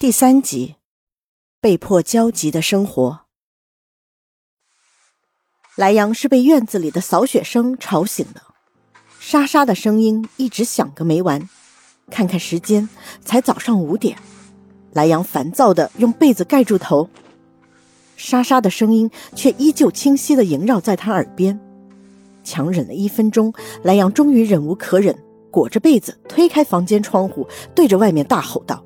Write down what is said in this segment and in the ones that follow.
第三集，被迫焦急的生活。莱阳是被院子里的扫雪声吵醒的，沙沙的声音一直响个没完。看看时间，才早上五点。莱阳烦躁的用被子盖住头，沙沙的声音却依旧清晰的萦绕在他耳边。强忍了一分钟，莱阳终于忍无可忍，裹着被子推开房间窗户，对着外面大吼道。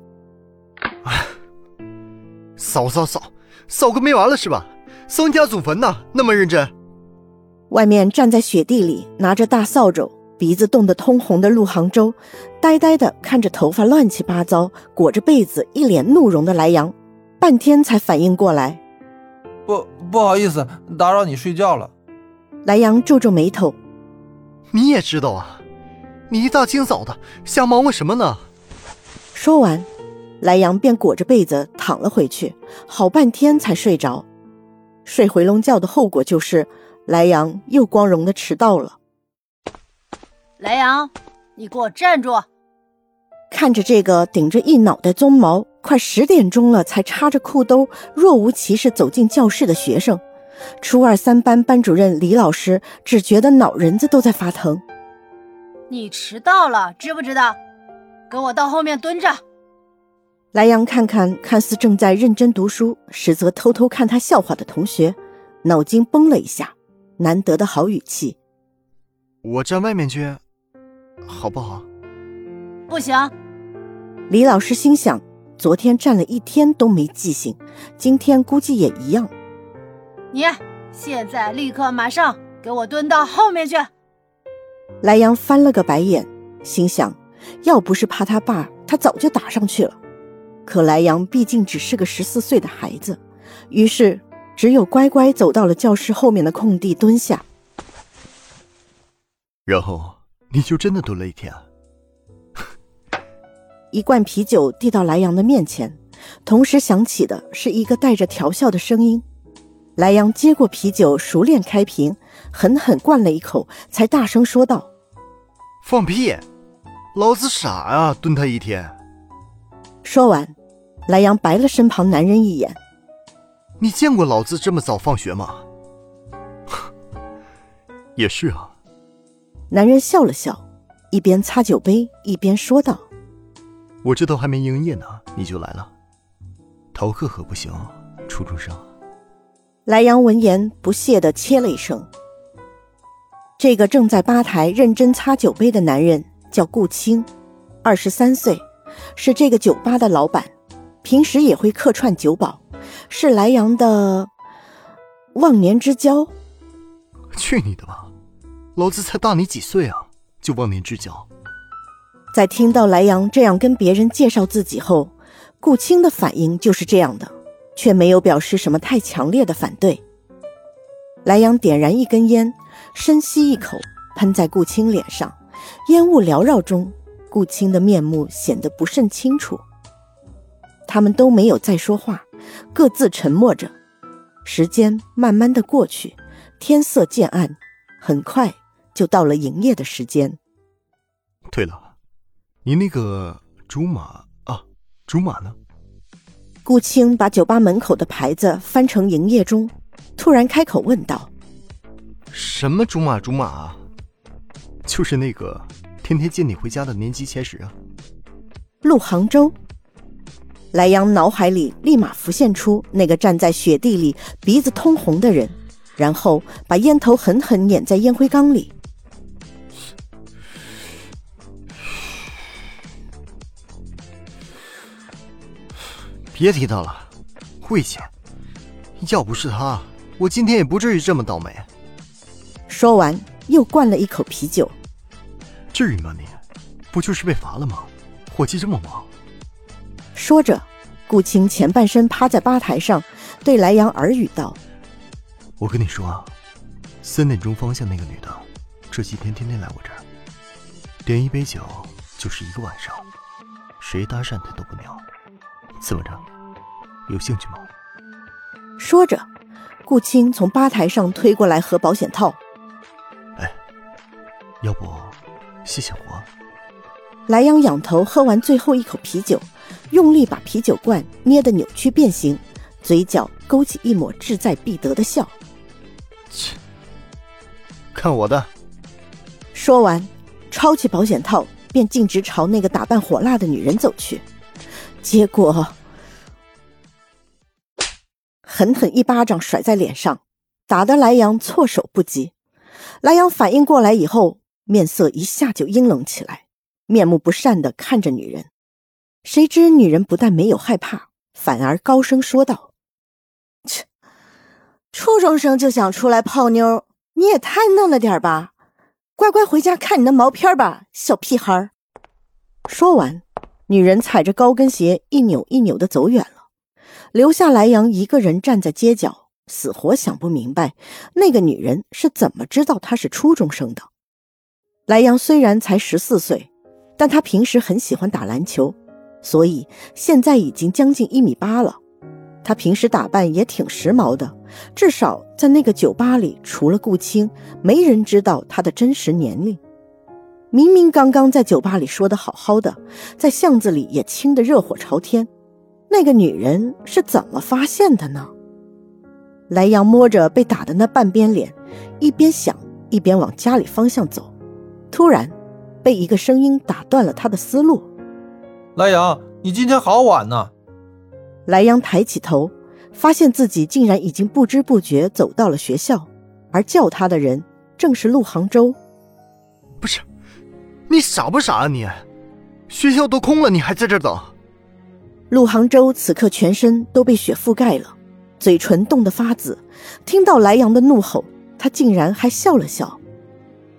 扫扫扫，扫个没完了是吧？扫你家祖坟呢，那么认真。外面站在雪地里，拿着大扫帚，鼻子冻得通红的陆杭州，呆呆的看着头发乱七八糟、裹着被子、一脸怒容的莱阳，半天才反应过来。不不好意思，打扰你睡觉了。莱阳皱皱眉头，你也知道啊，你一大清早的瞎忙活什么呢？说完。莱阳便裹着被子躺了回去，好半天才睡着。睡回笼觉的后果就是，莱阳又光荣的迟到了。莱阳，你给我站住！看着这个顶着一脑袋鬃毛，快十点钟了才插着裤兜，若无其事走进教室的学生，初二三班班主任李老师只觉得脑仁子都在发疼。你迟到了，知不知道？给我到后面蹲着。莱阳看看看似正在认真读书，实则偷偷看他笑话的同学，脑筋崩了一下，难得的好语气：“我站外面去，好不好？”“不行。”李老师心想：昨天站了一天都没记性，今天估计也一样。你现在立刻马上给我蹲到后面去！莱阳翻了个白眼，心想：要不是怕他爸，他早就打上去了。可莱阳毕竟只是个十四岁的孩子，于是只有乖乖走到了教室后面的空地蹲下。然后你就真的蹲了一天。一罐啤酒递到莱阳的面前，同时响起的是一个带着调笑的声音。莱阳接过啤酒，熟练开瓶，狠狠灌了一口，才大声说道：“放屁！老子傻啊，蹲他一天。”说完，莱阳白了身旁男人一眼：“你见过老子这么早放学吗？” 也是啊。男人笑了笑，一边擦酒杯一边说道：“我这都还没营业呢，你就来了，逃课可不行，初中生。”莱阳闻言不屑的切了一声。这个正在吧台认真擦酒杯的男人叫顾青，二十三岁。是这个酒吧的老板，平时也会客串酒保，是莱阳的忘年之交。去你的吧，老子才大你几岁啊，就忘年之交。在听到莱阳这样跟别人介绍自己后，顾青的反应就是这样的，却没有表示什么太强烈的反对。莱阳点燃一根烟，深吸一口，喷在顾青脸上，烟雾缭绕中。顾青的面目显得不甚清楚。他们都没有再说话，各自沉默着。时间慢慢的过去，天色渐暗，很快就到了营业的时间。对了，你那个竹马啊，竹马呢？顾青把酒吧门口的牌子翻成营业中，突然开口问道：“什么竹马？竹马啊？就是那个。”天天接你回家的年级前十啊，陆杭州。莱阳脑海里立马浮现出那个站在雪地里鼻子通红的人，然后把烟头狠狠碾在烟灰缸里。别提他了，晦气！要不是他，我今天也不至于这么倒霉。说完，又灌了一口啤酒。至于吗？你不就是被罚了吗？伙计这么忙。说着，顾青前半身趴在吧台上，对莱阳耳语道：“我跟你说啊，三点钟方向那个女的，这几天天天来我这儿，点一杯酒就是一个晚上，谁搭讪她都不鸟。怎么着？有兴趣吗？”说着，顾青从吧台上推过来盒保险套。哎，要不？谢谢我。莱阳仰头喝完最后一口啤酒，用力把啤酒罐捏得扭曲变形，嘴角勾起一抹志在必得的笑。切，看我的！说完，抄起保险套，便径直朝那个打扮火辣的女人走去。结果，狠狠一巴掌甩在脸上，打得莱阳措手不及。莱阳反应过来以后，面色一下就阴冷起来，面目不善的看着女人。谁知女人不但没有害怕，反而高声说道：“切，初中生就想出来泡妞，你也太嫩了点吧！乖乖回家看你的毛片吧，小屁孩。”说完，女人踩着高跟鞋一扭一扭的走远了，留下莱阳一个人站在街角，死活想不明白那个女人是怎么知道他是初中生的。莱阳虽然才十四岁，但他平时很喜欢打篮球。所以现在已经将近一米八了，他平时打扮也挺时髦的，至少在那个酒吧里，除了顾青，没人知道他的真实年龄。明明刚刚在酒吧里说的好好的，在巷子里也亲得热火朝天，那个女人是怎么发现的呢？莱阳摸着被打的那半边脸，一边想一边往家里方向走，突然被一个声音打断了他的思路。莱阳，你今天好晚呢。莱阳抬起头，发现自己竟然已经不知不觉走到了学校，而叫他的人正是陆杭州。不是，你傻不傻啊你？学校都空了，你还在这等？陆杭州此刻全身都被雪覆盖了，嘴唇冻得发紫。听到莱阳的怒吼，他竟然还笑了笑。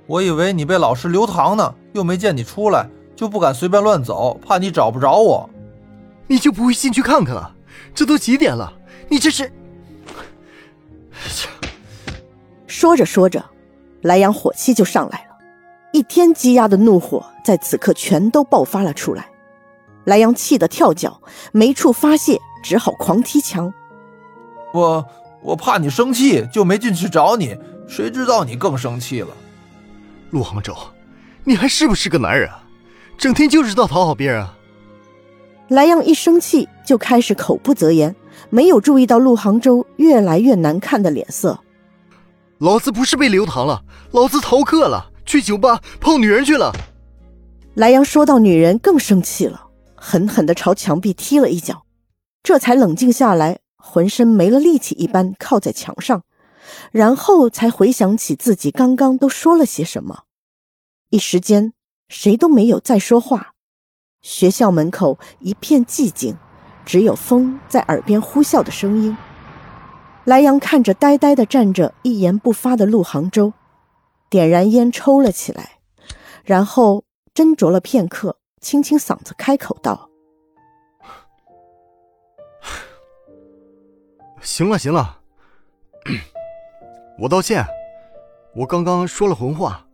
我以为你被老师留堂呢，又没见你出来。就不敢随便乱走，怕你找不着我。你就不会进去看看啊？这都几点了？你这是……说着说着，莱阳火气就上来了，一天积压的怒火在此刻全都爆发了出来。莱阳气得跳脚，没处发泄，只好狂踢墙。我我怕你生气，就没进去找你。谁知道你更生气了？陆杭州，你还是不是个男人啊？整天就知道讨好别人。莱阳一生气就开始口不择言，没有注意到陆杭州越来越难看的脸色。老子不是被留堂了，老子逃课了，去酒吧泡女人去了。莱阳说到女人更生气了，狠狠地朝墙壁踢了一脚，这才冷静下来，浑身没了力气一般靠在墙上，然后才回想起自己刚刚都说了些什么，一时间。谁都没有再说话，学校门口一片寂静，只有风在耳边呼啸的声音。莱阳看着呆呆的站着、一言不发的陆杭州，点燃烟抽了起来，然后斟酌了片刻，清清嗓子开口道：“行了，行了，我道歉，我刚刚说了混话，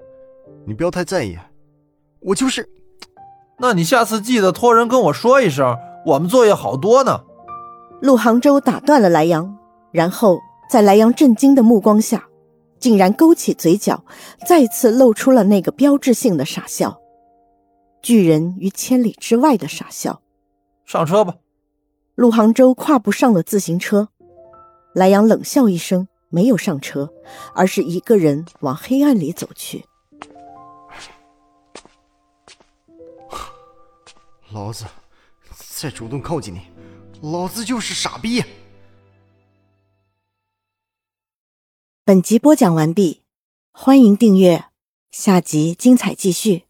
你不要太在意。”我就是，那你下次记得托人跟我说一声，我们作业好多呢。陆杭州打断了莱阳，然后在莱阳震惊的目光下，竟然勾起嘴角，再次露出了那个标志性的傻笑，拒人于千里之外的傻笑。上车吧。陆杭州跨步上了自行车，莱阳冷笑一声，没有上车，而是一个人往黑暗里走去。老子再主动靠近你，老子就是傻逼！本集播讲完毕，欢迎订阅，下集精彩继续。